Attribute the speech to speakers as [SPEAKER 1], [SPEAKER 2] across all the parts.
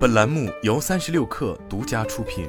[SPEAKER 1] 本栏目由三十六氪独家出品。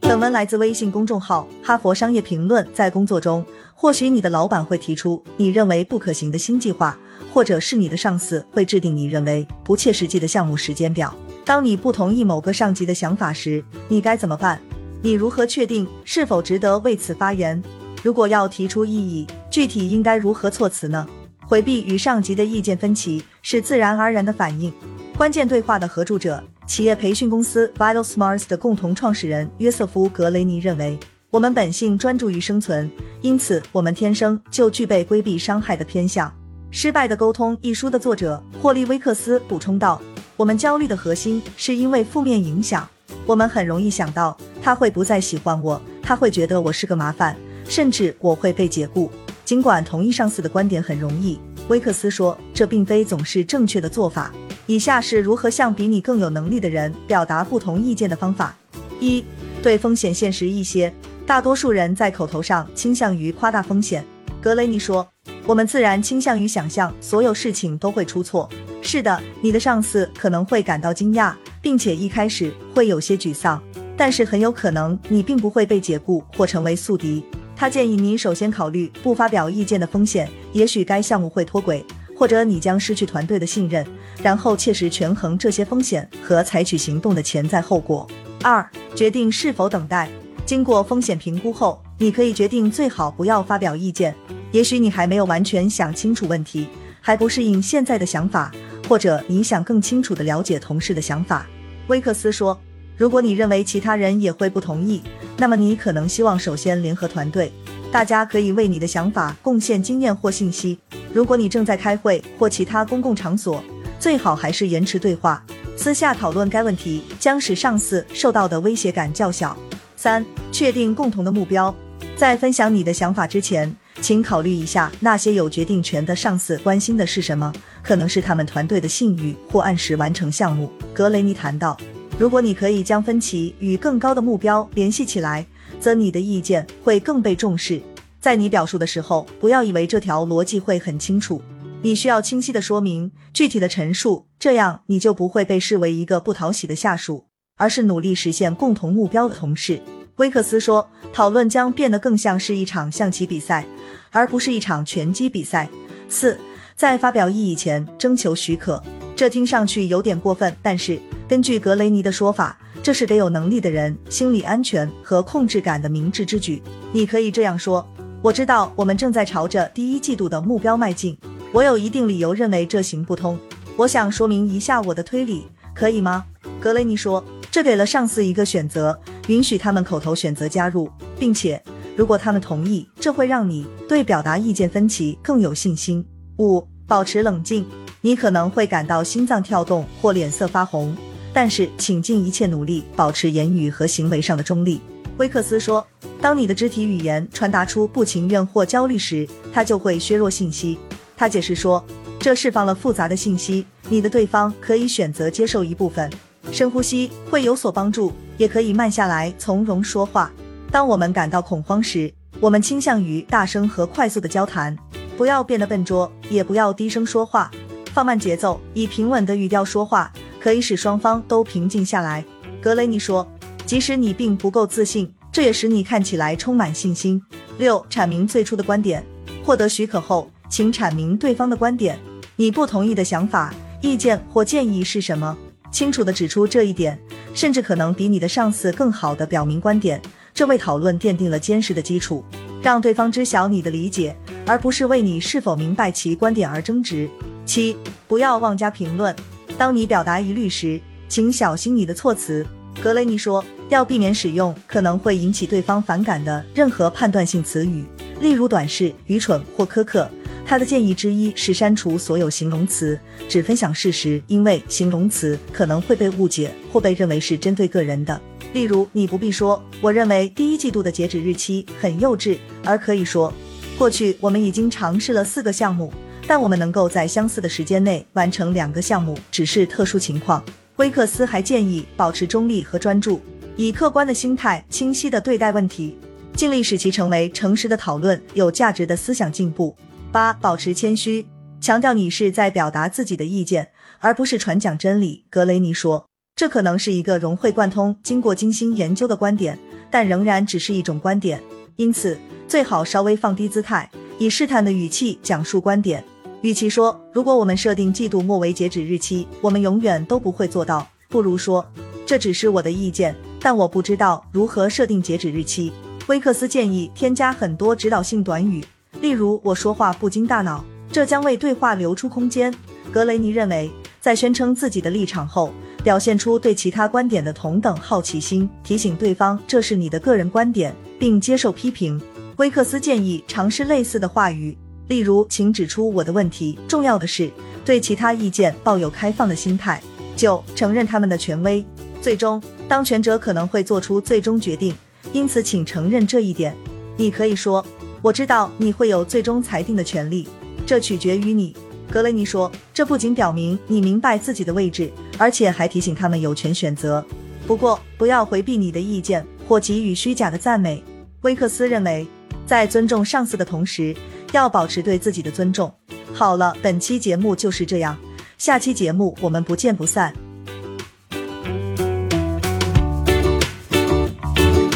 [SPEAKER 2] 本文来自微信公众号《哈佛商业评论》。在工作中，或许你的老板会提出你认为不可行的新计划，或者是你的上司会制定你认为不切实际的项目时间表。当你不同意某个上级的想法时，你该怎么办？你如何确定是否值得为此发言？如果要提出异议，具体应该如何措辞呢？回避与上级的意见分歧是自然而然的反应。关键对话的合著者。企业培训公司 Vital Smarts 的共同创始人约瑟夫·格雷尼认为，我们本性专注于生存，因此我们天生就具备规避伤害的偏向。《失败的沟通》一书的作者霍利威克斯补充道：“我们焦虑的核心是因为负面影响。我们很容易想到他会不再喜欢我，他会觉得我是个麻烦，甚至我会被解雇。尽管同意上司的观点很容易，威克斯说，这并非总是正确的做法。”以下是如何向比你更有能力的人表达不同意见的方法：一、对风险现实一些。大多数人在口头上倾向于夸大风险。格雷尼说：“我们自然倾向于想象所有事情都会出错。是的，你的上司可能会感到惊讶，并且一开始会有些沮丧，但是很有可能你并不会被解雇或成为宿敌。”他建议你首先考虑不发表意见的风险，也许该项目会脱轨。或者你将失去团队的信任，然后切实权衡这些风险和采取行动的潜在后果。二、决定是否等待。经过风险评估后，你可以决定最好不要发表意见。也许你还没有完全想清楚问题，还不适应现在的想法，或者你想更清楚地了解同事的想法。威克斯说：“如果你认为其他人也会不同意，那么你可能希望首先联合团队，大家可以为你的想法贡献经验或信息。”如果你正在开会或其他公共场所，最好还是延迟对话，私下讨论该问题将使上司受到的威胁感较小。三、确定共同的目标。在分享你的想法之前，请考虑一下那些有决定权的上司关心的是什么，可能是他们团队的信誉或按时完成项目。格雷尼谈到，如果你可以将分歧与更高的目标联系起来，则你的意见会更被重视。在你表述的时候，不要以为这条逻辑会很清楚，你需要清晰的说明、具体的陈述，这样你就不会被视为一个不讨喜的下属，而是努力实现共同目标的同事。威克斯说，讨论将变得更像是一场象棋比赛，而不是一场拳击比赛。四，在发表异议前征求许可，这听上去有点过分，但是根据格雷尼的说法，这是给有能力的人心理安全和控制感的明智之举。你可以这样说。我知道我们正在朝着第一季度的目标迈进，我有一定理由认为这行不通。我想说明一下我的推理，可以吗？格雷尼说，这给了上司一个选择，允许他们口头选择加入，并且如果他们同意，这会让你对表达意见分歧更有信心。五，保持冷静。你可能会感到心脏跳动或脸色发红，但是请尽一切努力保持言语和行为上的中立。威克斯说：“当你的肢体语言传达出不情愿或焦虑时，它就会削弱信息。”他解释说：“这释放了复杂的信息，你的对方可以选择接受一部分。深呼吸会有所帮助，也可以慢下来，从容说话。当我们感到恐慌时，我们倾向于大声和快速的交谈。不要变得笨拙，也不要低声说话，放慢节奏，以平稳的语调说话，可以使双方都平静下来。”格雷尼说。即使你并不够自信，这也使你看起来充满信心。六、阐明最初的观点。获得许可后，请阐明对方的观点。你不同意的想法、意见或建议是什么？清楚地指出这一点，甚至可能比你的上司更好地表明观点。这为讨论奠定了坚实的基础。让对方知晓你的理解，而不是为你是否明白其观点而争执。七、不要妄加评论。当你表达疑虑时，请小心你的措辞。格雷尼说。要避免使用可能会引起对方反感的任何判断性词语，例如短视、愚蠢或苛刻。他的建议之一是删除所有形容词，只分享事实，因为形容词可能会被误解或被认为是针对个人的。例如，你不必说“我认为第一季度的截止日期很幼稚”，而可以说“过去我们已经尝试了四个项目，但我们能够在相似的时间内完成两个项目，只是特殊情况”。威克斯还建议保持中立和专注。以客观的心态，清晰地对待问题，尽力使其成为诚实的讨论，有价值的思想进步。八、保持谦虚。强调你是在表达自己的意见，而不是传讲真理。格雷尼说，这可能是一个融会贯通、经过精心研究的观点，但仍然只是一种观点，因此最好稍微放低姿态，以试探的语气讲述观点。与其说如果我们设定季度末为截止日期，我们永远都不会做到，不如说这只是我的意见，但我不知道如何设定截止日期。威克斯建议添加很多指导性短语，例如“我说话不经大脑”，这将为对话留出空间。格雷尼认为，在宣称自己的立场后，表现出对其他观点的同等好奇心，提醒对方这是你的个人观点，并接受批评。威克斯建议尝试类似的话语。例如，请指出我的问题。重要的是对其他意见抱有开放的心态。九，承认他们的权威。最终，当权者可能会做出最终决定，因此请承认这一点。你可以说：“我知道你会有最终裁定的权利，这取决于你。”格雷尼说：“这不仅表明你明白自己的位置，而且还提醒他们有权选择。不过，不要回避你的意见或给予虚假的赞美。”威克斯认为，在尊重上司的同时。要保持对自己的尊重。好了，本期节目就是这样，下期节目我们不见不散。